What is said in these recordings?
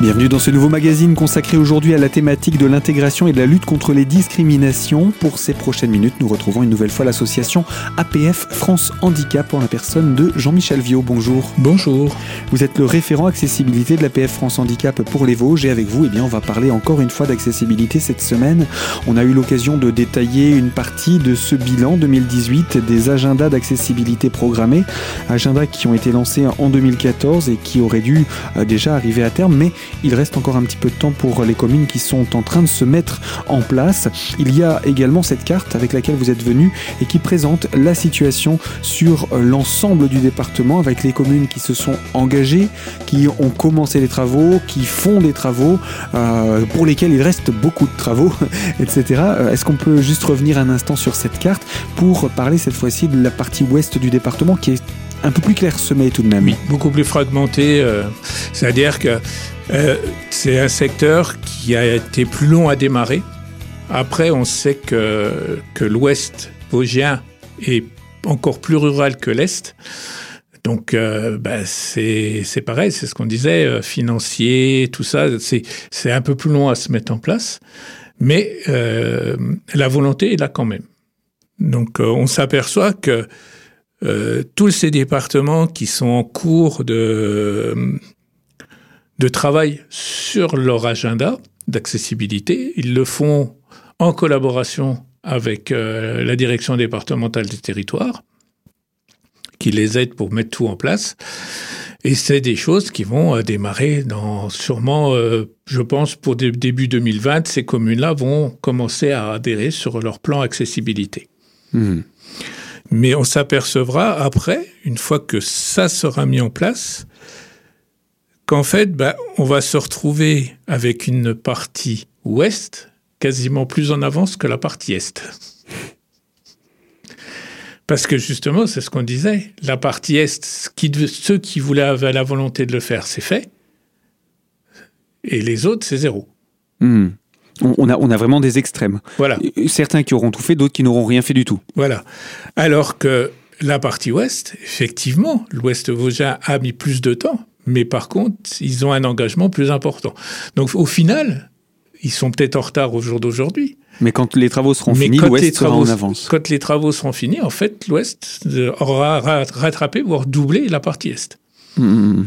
Bienvenue dans ce nouveau magazine consacré aujourd'hui à la thématique de l'intégration et de la lutte contre les discriminations. Pour ces prochaines minutes, nous retrouvons une nouvelle fois l'association APF France Handicap en la personne de Jean-Michel Viau. Bonjour. Bonjour. Vous êtes le référent accessibilité de l'APF France Handicap pour les Vosges et avec vous, eh bien, on va parler encore une fois d'accessibilité cette semaine. On a eu l'occasion de détailler une partie de ce bilan 2018 des agendas d'accessibilité programmés, agendas qui ont été lancés en 2014 et qui auraient dû euh, déjà arriver à terme, mais il reste encore un petit peu de temps pour les communes qui sont en train de se mettre en place. Il y a également cette carte avec laquelle vous êtes venu et qui présente la situation sur l'ensemble du département avec les communes qui se sont engagées, qui ont commencé les travaux, qui font des travaux, euh, pour lesquels il reste beaucoup de travaux, etc. Euh, est-ce qu'on peut juste revenir un instant sur cette carte pour parler cette fois-ci de la partie ouest du département qui est un peu plus clairsemée tout de même. Oui, beaucoup plus fragmentée. Euh, C'est-à-dire que euh, c'est un secteur qui a été plus long à démarrer. Après, on sait que, que l'ouest vosgien est encore plus rural que l'est. Donc, euh, bah, c'est pareil, c'est ce qu'on disait, euh, financier, tout ça, c'est un peu plus long à se mettre en place. Mais euh, la volonté est là quand même. Donc, on s'aperçoit que tous ces départements qui sont en cours de, de travail sur leur agenda d'accessibilité, ils le font en collaboration avec euh, la direction départementale des territoires, qui les aide pour mettre tout en place. Et c'est des choses qui vont euh, démarrer dans sûrement, euh, je pense, pour dé début 2020, ces communes-là vont commencer à adhérer sur leur plan accessibilité. Mmh. Mais on s'apercevra après, une fois que ça sera mis en place, qu'en fait, bah, on va se retrouver avec une partie ouest quasiment plus en avance que la partie est. Parce que justement, c'est ce qu'on disait, la partie est, qui, ceux qui voulaient avaient la volonté de le faire, c'est fait. Et les autres, c'est zéro. Mmh. On a, on a, vraiment des extrêmes. Voilà. Certains qui auront tout fait, d'autres qui n'auront rien fait du tout. Voilà. Alors que la partie ouest, effectivement, l'ouest vosgien a mis plus de temps, mais par contre, ils ont un engagement plus important. Donc au final, ils sont peut-être en retard au jour d'aujourd'hui. Mais quand les travaux seront mais finis, l'ouest sera en avance. Quand les travaux seront finis, en fait, l'ouest aura rattrapé, voire doublé la partie est. Mmh.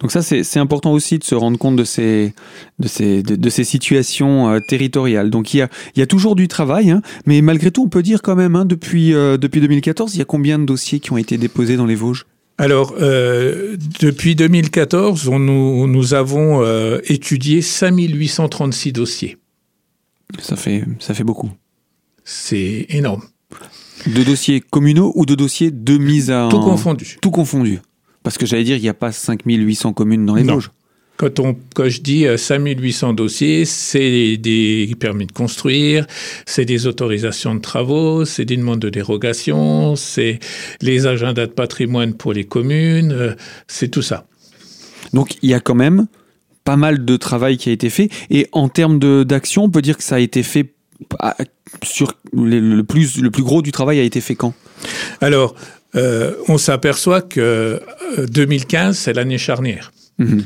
Donc ça, c'est important aussi de se rendre compte de ces, de ces, de, de ces situations euh, territoriales. Donc il y a, il y a toujours du travail, hein, mais malgré tout, on peut dire quand même, hein, depuis, euh, depuis 2014, il y a combien de dossiers qui ont été déposés dans les Vosges? Alors, euh, depuis 2014, on, nous, nous avons euh, étudié 5836 dossiers. Ça fait, ça fait beaucoup. C'est énorme. De dossiers communaux ou de dossiers de mise à... Tout confondu. Tout confondu. Parce que j'allais dire, il n'y a pas 5800 communes dans les. Vosges. Quand, on, quand je dis 5800 dossiers, c'est des permis de construire, c'est des autorisations de travaux, c'est des demandes de dérogation, c'est les agendas de patrimoine pour les communes, c'est tout ça. Donc il y a quand même pas mal de travail qui a été fait. Et en termes d'action, on peut dire que ça a été fait sur le plus, le plus gros du travail a été fait quand? Alors, euh, on s'aperçoit que 2015, c'est l'année charnière. Mmh.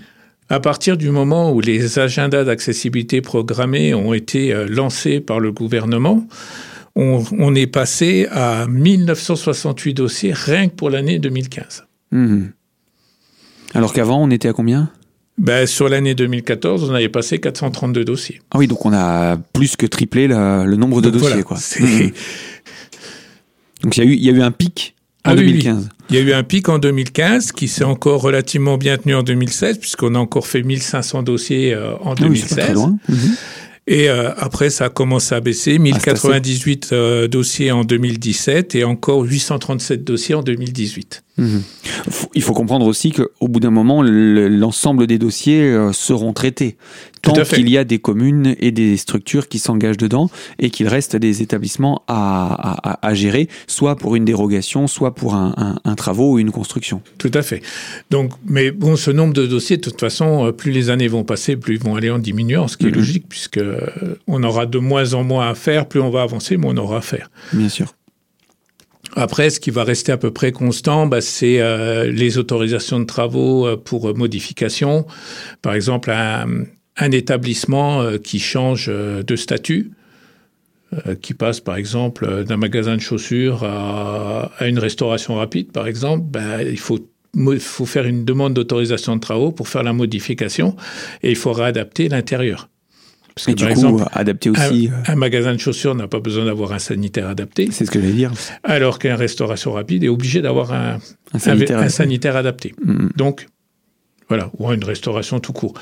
À partir du moment où les agendas d'accessibilité programmés ont été euh, lancés par le gouvernement, on, on, est passé à 1968 dossiers rien que pour l'année 2015. Mmh. Alors qu'avant, on était à combien? Ben, Sur l'année 2014, on avait passé 432 dossiers. Ah oui, donc on a plus que triplé le nombre de donc dossiers. Voilà, quoi. Mmh. Donc y, il y a eu un pic en ah, 2015. Oui, oui. Il y a eu un pic en 2015 qui s'est encore relativement bien tenu en 2016 puisqu'on a encore fait 1500 dossiers euh, en 2016. Ah oui, très loin. Mmh. Et euh, après, ça a commencé à baisser. 1098 ah, euh, dossiers en 2017 et encore 837 dossiers en 2018. Mmh. Il faut comprendre aussi qu'au bout d'un moment, l'ensemble des dossiers euh, seront traités. Tant qu'il y a des communes et des structures qui s'engagent dedans et qu'il reste des établissements à, à, à, gérer, soit pour une dérogation, soit pour un, un, un, travaux ou une construction. Tout à fait. Donc, mais bon, ce nombre de dossiers, de toute façon, plus les années vont passer, plus ils vont aller en diminuant, ce qui mmh. est logique, puisque on aura de moins en moins à faire, plus on va avancer, moins on aura à faire. Bien sûr. Après, ce qui va rester à peu près constant, bah, c'est euh, les autorisations de travaux euh, pour modification. Par exemple, un, établissement euh, qui change de statut, qui passe par exemple d'un magasin de chaussures à, une restauration rapide, par exemple, bah, il faut faire une demande d'autorisation de travaux pour faire la modification et il faut réadapter l'intérieur. Parce que, et du par coup, exemple, adapter aussi. Un, un, magasin de chaussures n'a pas besoin d'avoir un sanitaire adapté. C'est ce que je vais dire. Alors qu'un restauration rapide est obligé d'avoir un, un, sanitaire, un, sanitaire, adapté. Mm. Donc, voilà, ou une restauration tout court,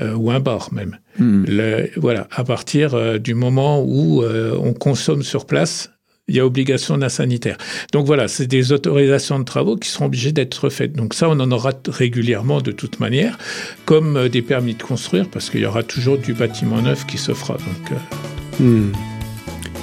euh, ou un bar même. Mm. Le, voilà, à partir euh, du moment où euh, on consomme sur place, il y a obligation d'un sanitaire. Donc voilà, c'est des autorisations de travaux qui seront obligées d'être faites. Donc ça, on en aura régulièrement de toute manière, comme euh, des permis de construire, parce qu'il y aura toujours du bâtiment neuf qui se fera. Donc, euh... hmm.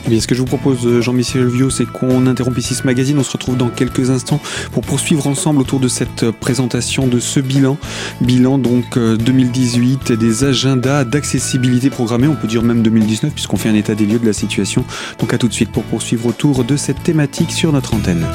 Ce que je vous propose, euh, Jean-Michel Viau, c'est qu'on interrompe ici ce magazine. On se retrouve dans quelques instants pour poursuivre ensemble autour de cette euh, présentation de ce bilan. Bilan donc 2018 euh, des agendas d'accessibilité programmés. On peut dire même 2019 puisqu'on fait un état des lieux de la situation. Donc à tout de suite pour poursuivre autour de cette thématique sur notre antenne.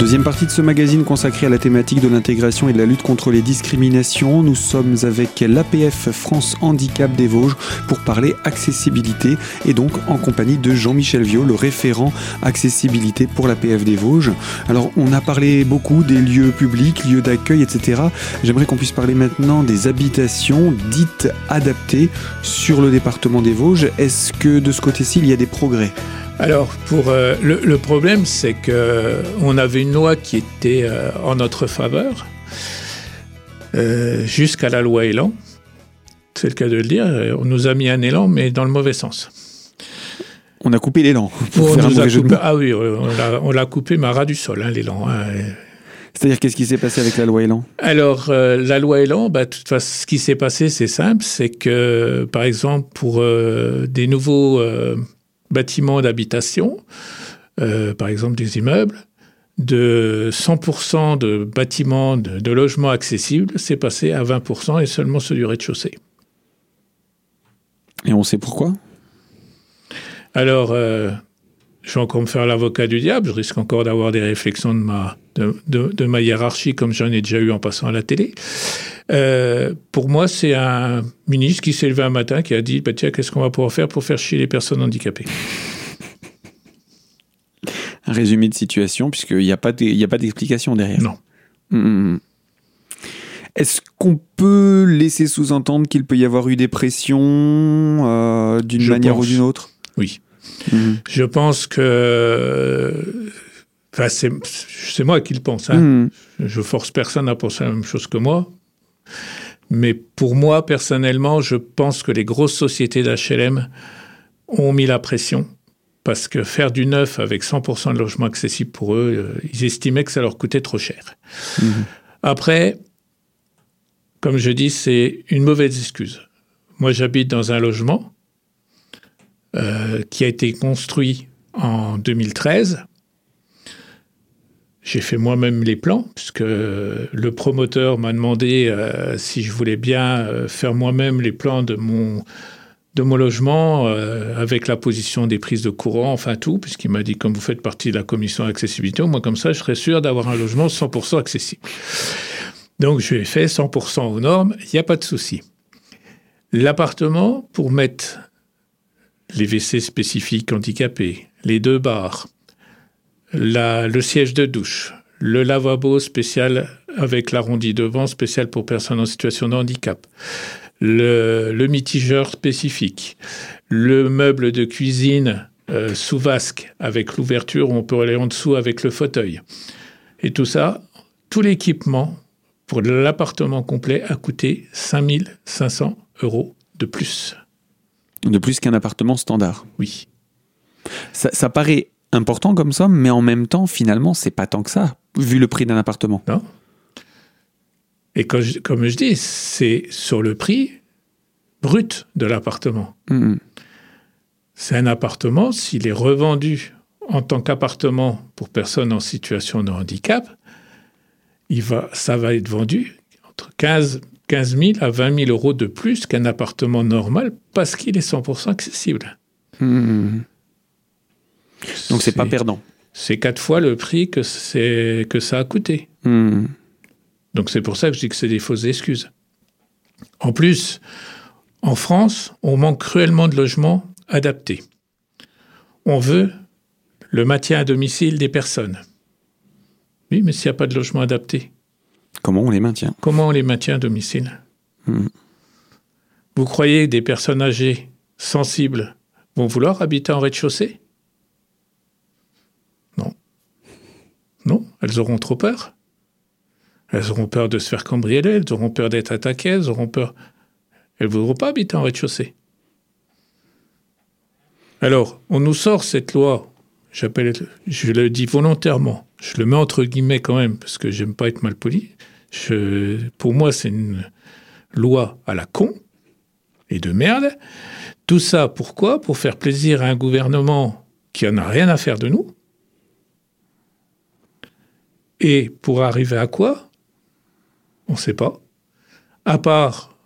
Deuxième partie de ce magazine consacré à la thématique de l'intégration et de la lutte contre les discriminations. Nous sommes avec l'APF France Handicap des Vosges pour parler accessibilité et donc en compagnie de Jean-Michel Viau, le référent accessibilité pour l'APF des Vosges. Alors on a parlé beaucoup des lieux publics, lieux d'accueil, etc. J'aimerais qu'on puisse parler maintenant des habitations dites adaptées sur le département des Vosges. Est-ce que de ce côté-ci il y a des progrès? Alors, pour, euh, le, le, problème, c'est qu'on avait une loi qui était euh, en notre faveur euh, jusqu'à la loi Elan. C'est le cas de le dire. On nous a mis un élan, mais dans le mauvais sens. On a coupé l'élan. Ah oui, on l'a coupé, mais à ras du sol, hein, l'élan. Hein. C'est-à-dire, qu'est-ce qui s'est passé avec la loi Elan? Alors, euh, la loi Elan, bah, toute façon, ce qui s'est passé, c'est simple. C'est que, par exemple, pour euh, des nouveaux euh, bâtiments d'habitation, euh, par exemple des immeubles, de 100% de bâtiments, de, de logements accessibles, c'est passé à 20% et seulement ceux du rez-de-chaussée. Et on sait pourquoi? Alors, euh, je vais encore me faire l'avocat du diable, je risque encore d'avoir des réflexions de ma, de, de, de ma hiérarchie comme j'en ai déjà eu en passant à la télé. Euh, pour moi, c'est un ministre qui s'est levé un matin qui a dit bah, Tiens, qu'est-ce qu'on va pouvoir faire pour faire chier les personnes handicapées? Un résumé de situation, puisqu'il n'y a pas d'explication derrière. Non. Mmh. Est-ce qu'on peut laisser sous-entendre qu'il peut y avoir eu des pressions euh, d'une manière pense. ou d'une autre? Oui. Mmh. Je pense que. Enfin, c'est moi qui le pense. Hein. Mmh. Je force personne à penser la même chose que moi. Mais pour moi, personnellement, je pense que les grosses sociétés d'HLM ont mis la pression parce que faire du neuf avec 100% de logements accessibles pour eux, euh, ils estimaient que ça leur coûtait trop cher. Mmh. Après, comme je dis, c'est une mauvaise excuse. Moi, j'habite dans un logement euh, qui a été construit en 2013 j'ai fait moi-même les plans, puisque le promoteur m'a demandé euh, si je voulais bien euh, faire moi-même les plans de mon, de mon logement, avec la position des prises de courant, enfin tout, puisqu'il m'a dit, comme vous faites partie de la commission accessibilité, moi comme ça, je serais sûr d'avoir un logement 100% accessible. Donc je l'ai fait 100% aux normes, il n'y a pas de souci. L'appartement, pour mettre les WC spécifiques handicapés, les deux bars, le siège de douche, le lavabo spécial avec l'arrondi devant, spécial pour personnes en situation de handicap, le, le mitigeur spécifique, le meuble de cuisine euh, sous vasque avec l'ouverture où on peut aller en dessous avec le fauteuil. Et tout ça, tout l'équipement pour l'appartement complet a coûté 5500 euros de plus. De plus qu'un appartement standard Oui. Ça, ça paraît important comme somme, mais en même temps, finalement, c'est pas tant que ça, vu le prix d'un appartement. Non. Et comme je, comme je dis, c'est sur le prix brut de l'appartement. Mmh. C'est un appartement, s'il est revendu en tant qu'appartement pour personnes en situation de handicap, il va, ça va être vendu entre 15, 15 000 à 20 000 euros de plus qu'un appartement normal parce qu'il est 100% accessible. Hmm. Donc c'est pas perdant. C'est quatre fois le prix que, que ça a coûté. Hmm. Donc c'est pour ça que je dis que c'est des fausses excuses. En plus, en France, on manque cruellement de logements adaptés. On veut le maintien à domicile des personnes. Oui, mais s'il n'y a pas de logement adapté. Comment on les maintient Comment on les maintient à domicile Hmm. Vous croyez que des personnes âgées, sensibles, vont vouloir habiter en rez-de-chaussée Non. Non, elles auront trop peur. Elles auront peur de se faire cambrioler, elles auront peur d'être attaquées, elles auront peur. Elles ne voudront pas habiter en rez-de-chaussée. Alors, on nous sort cette loi, je le dis volontairement, je le mets entre guillemets quand même, parce que j'aime pas être mal poli. Pour moi, c'est une loi à la con et de merde. Tout ça, pourquoi? Pour faire plaisir à un gouvernement qui en a rien à faire de nous. Et pour arriver à quoi? On ne sait pas. À part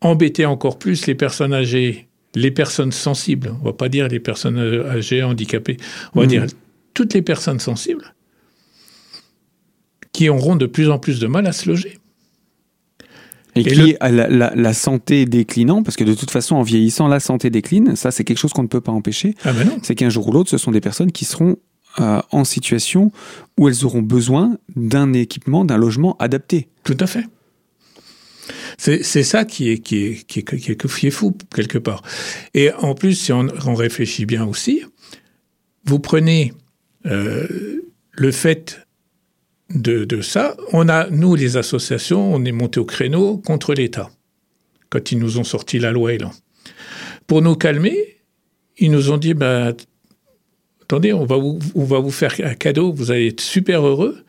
embêter encore plus les personnes âgées, les personnes sensibles, on va pas dire les personnes âgées handicapées, on va Mhm. dire toutes les personnes sensibles qui auront de plus en plus de mal à se loger. Et, Et qui le- à la, la- la santé déclinant, parce que de toute façon, en vieillissant, la santé décline. Ça, c'est quelque chose qu'on ne peut pas empêcher. Ah ben. C'est qu'un jour ou l'autre, ce sont des personnes qui seront euh, en situation où elles auront besoin d'un équipement, d'un logement adapté. Tout à fait. C'est ça qui est, qui, fou, quelque part. Et en plus, si on, réfléchit bien aussi, vous prenez euh, le fait de, ça, on a, nous, les associations, on est monté au créneau contre l'État, quand ils nous ont sorti la loi Elan. Pour nous calmer, ils nous ont dit, bah, attendez, on va, vous, faire un cadeau, vous allez être super heureux.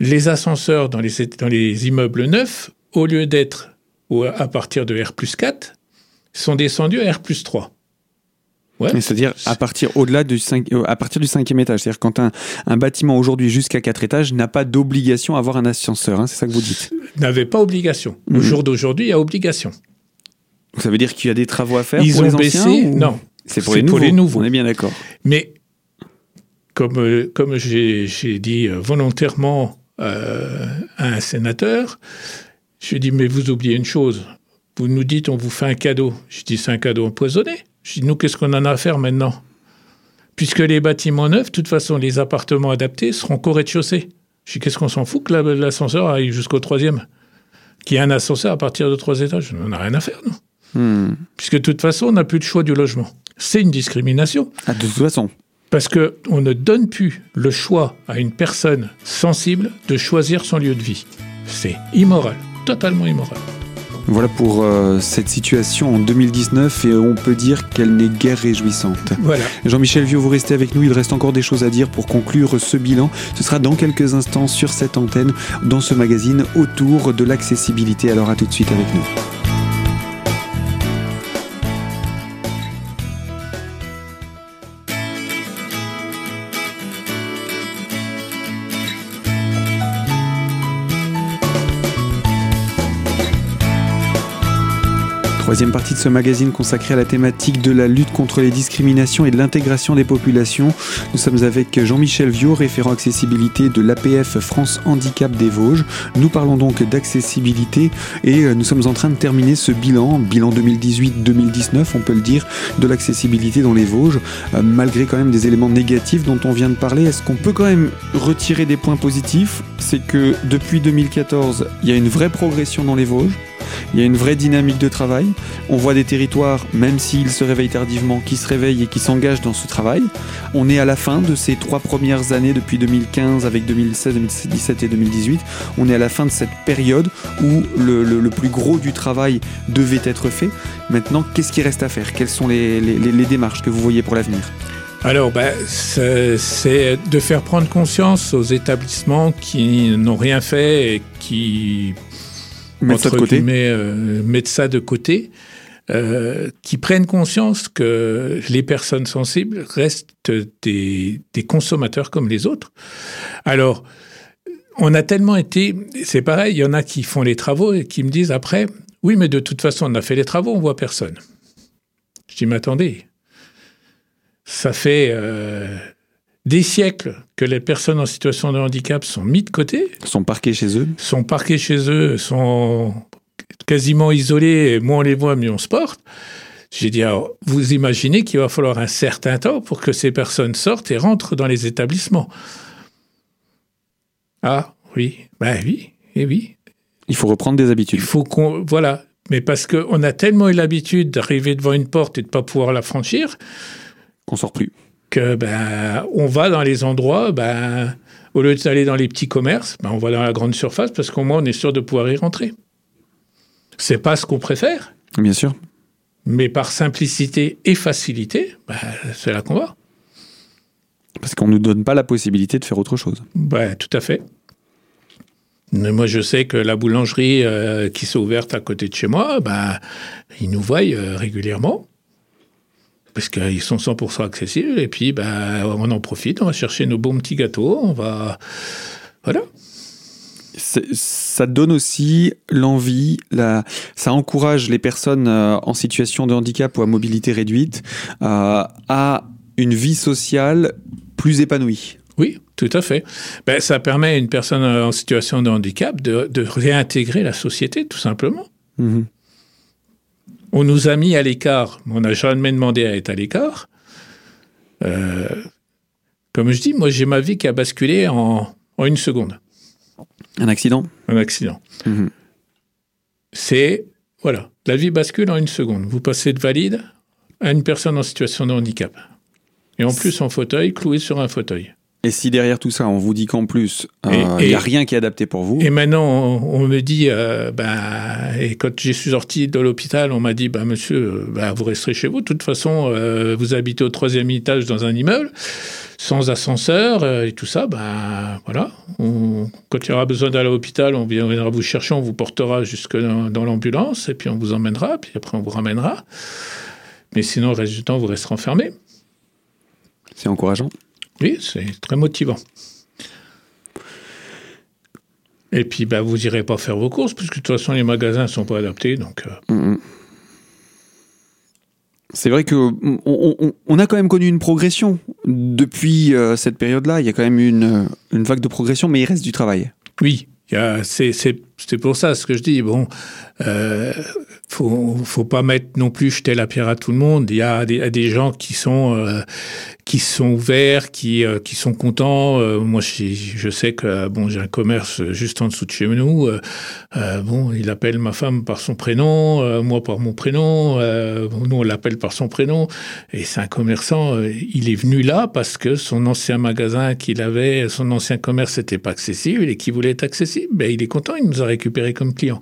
Les ascenseurs dans les immeubles neufs, au lieu d'être au- à partir de R plus 4, sont descendus à R plus 3. Ouais. Mais C'est-à-dire à partir au-delà du cinq- euh, à partir du cinquième étage. C'est-à-dire quand un, un bâtiment aujourd'hui jusqu'à quatre étages n'a pas d'obligation à avoir un ascenseur. hein, c'est ça que vous dites. N'avait pas obligation. Au Mhm. jour d'aujourd'hui, il y a obligation. Ça veut dire qu'il y a des travaux à faire Ils pour ont les anciens baissé. ou- Non. C'est pour, les pour nouveaux. les nouveaux. On est bien d'accord. Mais comme, euh, comme j'ai dit euh, volontairement euh, à un sénateur, je lui ai dit, mais vous oubliez une chose. Vous nous dites, on vous fait un cadeau. Je dis, c'est un cadeau empoisonné. Je dis, nous, qu'est-ce qu'on en a à faire maintenant? Puisque les bâtiments neufs, de toute façon, les appartements adaptés seront qu'au rez-de-chaussée. Je dis, qu'est-ce qu'on s'en fout que la- l'ascenseur aille jusqu'au troisième? Qu'il y ait un ascenseur à partir de trois étages. On n'a rien à faire, nous. Hmm. Puisque de toute façon, on n'a plus de choix du logement. C'est une discrimination. Ah, de toute façon. Parce qu'on ne donne plus le choix à une personne sensible de choisir son lieu de vie. C'est immoral, totalement immoral. Voilà pour euh, cette situation en 2019 et on peut dire qu'elle n'est guère réjouissante. Voilà. Jean-Michel Vieux, vous restez avec nous. Il reste encore des choses à dire pour conclure ce bilan. Ce sera dans quelques instants sur cette antenne, dans ce magazine autour de l'accessibilité. Alors à tout de suite avec nous. Troisième partie de ce magazine consacré à la thématique de la lutte contre les discriminations et de l'intégration des populations. Nous sommes avec Jean-Michel Viau, référent accessibilité de l'APF France Handicap des Vosges. Nous parlons donc d'accessibilité et euh, nous sommes en train de terminer ce bilan, bilan 2018-2019, on peut le dire, de l'accessibilité dans les Vosges. Euh, malgré quand même des éléments négatifs dont on vient de parler, est-ce qu'on peut quand même retirer des points positifs? C'est que depuis 2014, il y a une vraie progression dans les Vosges. Il y a une vraie dynamique de travail. On voit des territoires, même s'ils se réveillent tardivement, qui se réveillent et qui s'engagent dans ce travail. On est à la fin de ces trois premières années depuis 2015 avec 2016, 2017 et 2018. On est à la fin de cette période où le, plus gros du travail devait être fait. Maintenant, qu'est-ce qui reste à faire? Quelles sont les, démarches que vous voyez pour l'avenir? Alors, c'est c'est de faire prendre conscience aux établissements qui n'ont rien fait et qui Mettre ça de côté guillemets, euh, mettre ça de côté, euh, qui prennent conscience que les personnes sensibles restent des, des consommateurs comme les autres. Alors, on a tellement été, c'est pareil, il y en a qui font les travaux et qui me disent après, oui, mais de toute façon, on a fait les travaux, on voit personne. Je dis, mais attendez, ça fait euh, des siècles que les personnes en situation de handicap sont mises de côté. Sont parquées chez eux. Sont parquées chez eux, sont quasiment isolées, et moins on les voit, mieux on se porte. J'ai dit, alors, vous imaginez qu'il va falloir un certain temps pour que ces personnes sortent et rentrent dans les établissements. Ah, oui, ben oui, et oui. Il faut reprendre des habitudes. Il faut qu'on, voilà. Mais parce qu'on a tellement eu l'habitude d'arriver devant une porte et de ne pas pouvoir la franchir. Qu'on sort plus. Que, ben, on va dans les endroits, ben, au lieu d'aller dans les petits commerces, ben, on va dans la grande surface parce qu'au moins on est sûr de pouvoir y rentrer. C'est pas ce qu'on préfère. Bien sûr. Mais par simplicité et facilité, ben, c'est là qu'on va. Parce qu'on ne nous donne pas la possibilité de faire autre chose. Ben, tout à fait. Moi, je sais que la boulangerie euh, qui s'est ouverte à côté de chez moi, ben, ils nous voient euh, régulièrement. Parce qu'ils sont 100% accessibles. Et puis, ben, on en profite, on va chercher nos bons petits gâteaux, on va. Voilà. Ça donne aussi l'envie, la... ça encourage les personnes euh, en situation de handicap ou à mobilité réduite à une vie sociale plus épanouie. Oui, tout à fait. Ben, ça permet à une personne en situation de handicap de, réintégrer la société, tout simplement. Mhm. On nous a mis à l'écart, on n'a jamais demandé à être à l'écart. Euh, comme je dis, moi j'ai ma vie qui a basculé en, une seconde. Un accident? Un accident. Mhm. C'est, voilà, la vie bascule en une seconde. Vous passez de valide à une personne en situation de handicap. Et en plus en fauteuil, cloué sur un fauteuil. Et si derrière tout ça, on vous dit qu'en plus, euh, il n'y a rien qui est adapté pour vous Et maintenant, on, me dit, euh, bah, et quand je suis sorti de l'hôpital, on m'a dit, bah, monsieur, bah, vous resterez chez vous. De toute façon, euh, vous habitez au troisième étage dans un immeuble, sans ascenseur et tout ça. Bah, voilà. quand il y aura besoin d'aller à l'hôpital, on viendra vous chercher, on vous portera jusque dans, l'ambulance, et puis on vous emmènera, puis après on vous ramènera. Mais sinon, le reste du temps, vous resterez enfermé. C'est encourageant. Oui, c'est très motivant. Et puis, bah, vous n'irez pas faire vos courses, puisque de toute façon, les magasins ne sont pas adaptés. Donc, euh. mm, mm. C'est vrai que on, a quand même connu une progression depuis euh, cette période-là. Il y a quand même une, une vague de progression, mais il reste du travail. Oui, c'est pour ça ce que je dis. Bon, euh, faut, faut pas mettre non plus jeter la pierre à tout le monde. Il y a des, gens qui sont euh, qui sont ouverts, qui euh, qui sont contents. Euh, moi, je, sais que bon, j'ai un commerce juste en dessous de chez nous. Euh, bon, il appelle ma femme par son prénom, moi par mon prénom. nous, on l'appelle par son prénom. Et c'est un commerçant. il est venu là parce que son ancien magasin qu'il avait, son ancien commerce n'était pas accessible et qui voulait être accessible. Ben, il est content. Il nous a récupéré comme client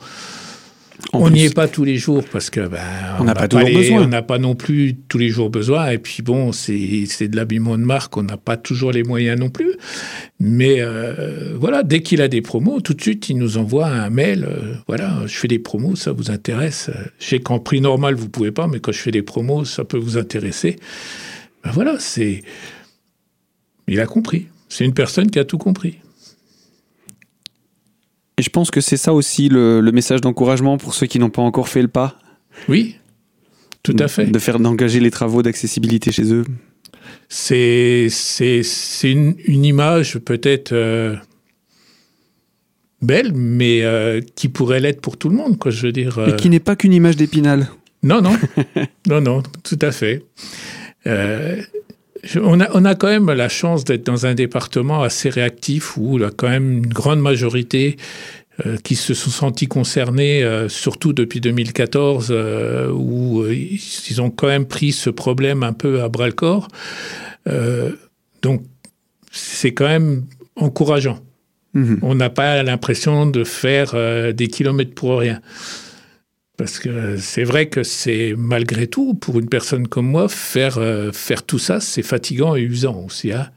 on n'y est pas tous les jours parce que ben, on n'a pas, besoin. On n'a pas non plus tous les jours besoin. Et puis bon, c'est de l'habillement de marque, on n'a pas toujours les moyens non plus. Mais euh, voilà, dès qu'il a des promos, tout de suite, il nous envoie un mail. Euh, voilà, je fais des promos, ça vous intéresse? Je sais qu'en prix normal, vous pouvez pas, mais quand je fais des promos, ça peut vous intéresser. Ben voilà, c'est. Il a compris. C'est une personne qui a tout compris. Et je pense que c'est ça aussi le, message d'encouragement pour ceux qui n'ont pas encore fait le pas. Oui, tout à fait. De faire d'engager les travaux d'accessibilité chez eux. C'est c'est une, une, image peut-être euh, belle, mais euh, qui pourrait l'être pour tout le monde, quoi. Je veux dire. Et qui n'est pas qu'une image d'épinal. Non, non, non, non, tout à fait. On a, on a, quand même la chance d'être dans un département assez réactif où il y a quand même une grande majorité euh, qui se sont sentis concernés, euh, surtout depuis 2014, euh, où ils ont quand même pris ce problème un peu à bras le corps. donc, c'est quand même encourageant. Mmh on n'a pas l'impression de faire des kilomètres pour rien. Parce que c'est vrai que c'est malgré tout, pour une personne comme moi, faire, euh, faire tout ça, c'est fatigant et usant aussi. Hein.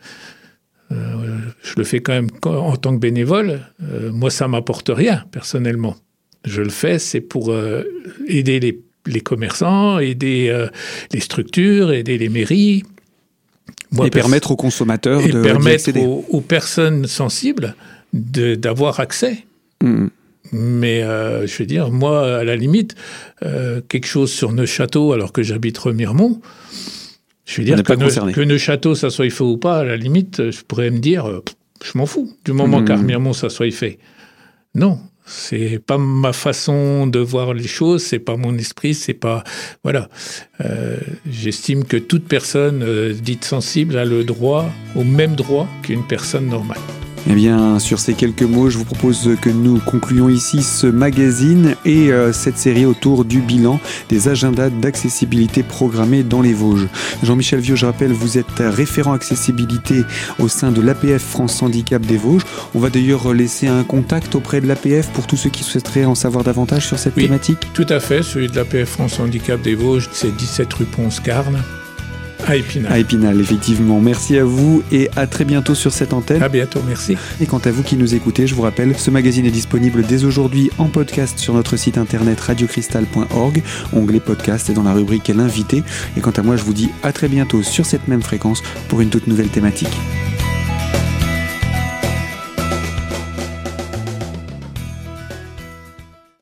Euh, je le fais quand même en tant que bénévole. Euh, moi, ça m'apporte rien, personnellement. Je le fais, c'est pour aider les, les commerçants, aider les structures, aider les mairies. Moi, et permettre aux consommateurs et de permettre aux, aux, personnes sensibles d'avoir accès. Mmh. Mais euh, je veux dire, moi, à la limite, euh, quelque chose sur Neuchâteau, alors que j'habite Remiremont, je veux dire que, ne, que Neuchâteau, ça soit fait ou pas, à la limite, je pourrais me dire, euh, je m'en fous, du moment mmh. qu'à Remiremont, ça soit fait. Non, c'est pas ma façon de voir les choses, c'est pas mon esprit, c'est pas voilà. Euh, J'estime que toute personne euh, dite sensible a le droit, au même droit qu'une personne normale. Eh bien, sur ces quelques mots, je vous propose que nous concluons ici ce magazine et euh, cette série autour du bilan des agendas d'accessibilité programmés dans les Vosges. Jean-Michel Vieux, je rappelle, vous êtes référent accessibilité au sein de l'APF France Handicap des Vosges. On va d'ailleurs laisser un contact auprès de l'APF pour tous ceux qui souhaiteraient en savoir davantage sur cette oui, thématique. Tout à fait, celui de l'APF France Handicap des Vosges, c'est 17 rue Ponce-Carne. À Épinal. À Épinal, effectivement. Merci à vous et à très bientôt sur cette antenne. À bientôt, merci. Et quant à vous qui nous écoutez, je vous rappelle, ce magazine est disponible dès aujourd'hui en podcast sur notre site internet radiocristal.org, onglet podcast et dans la rubrique L'invité. Et quant à moi, je vous dis à très bientôt sur cette même fréquence pour une toute nouvelle thématique.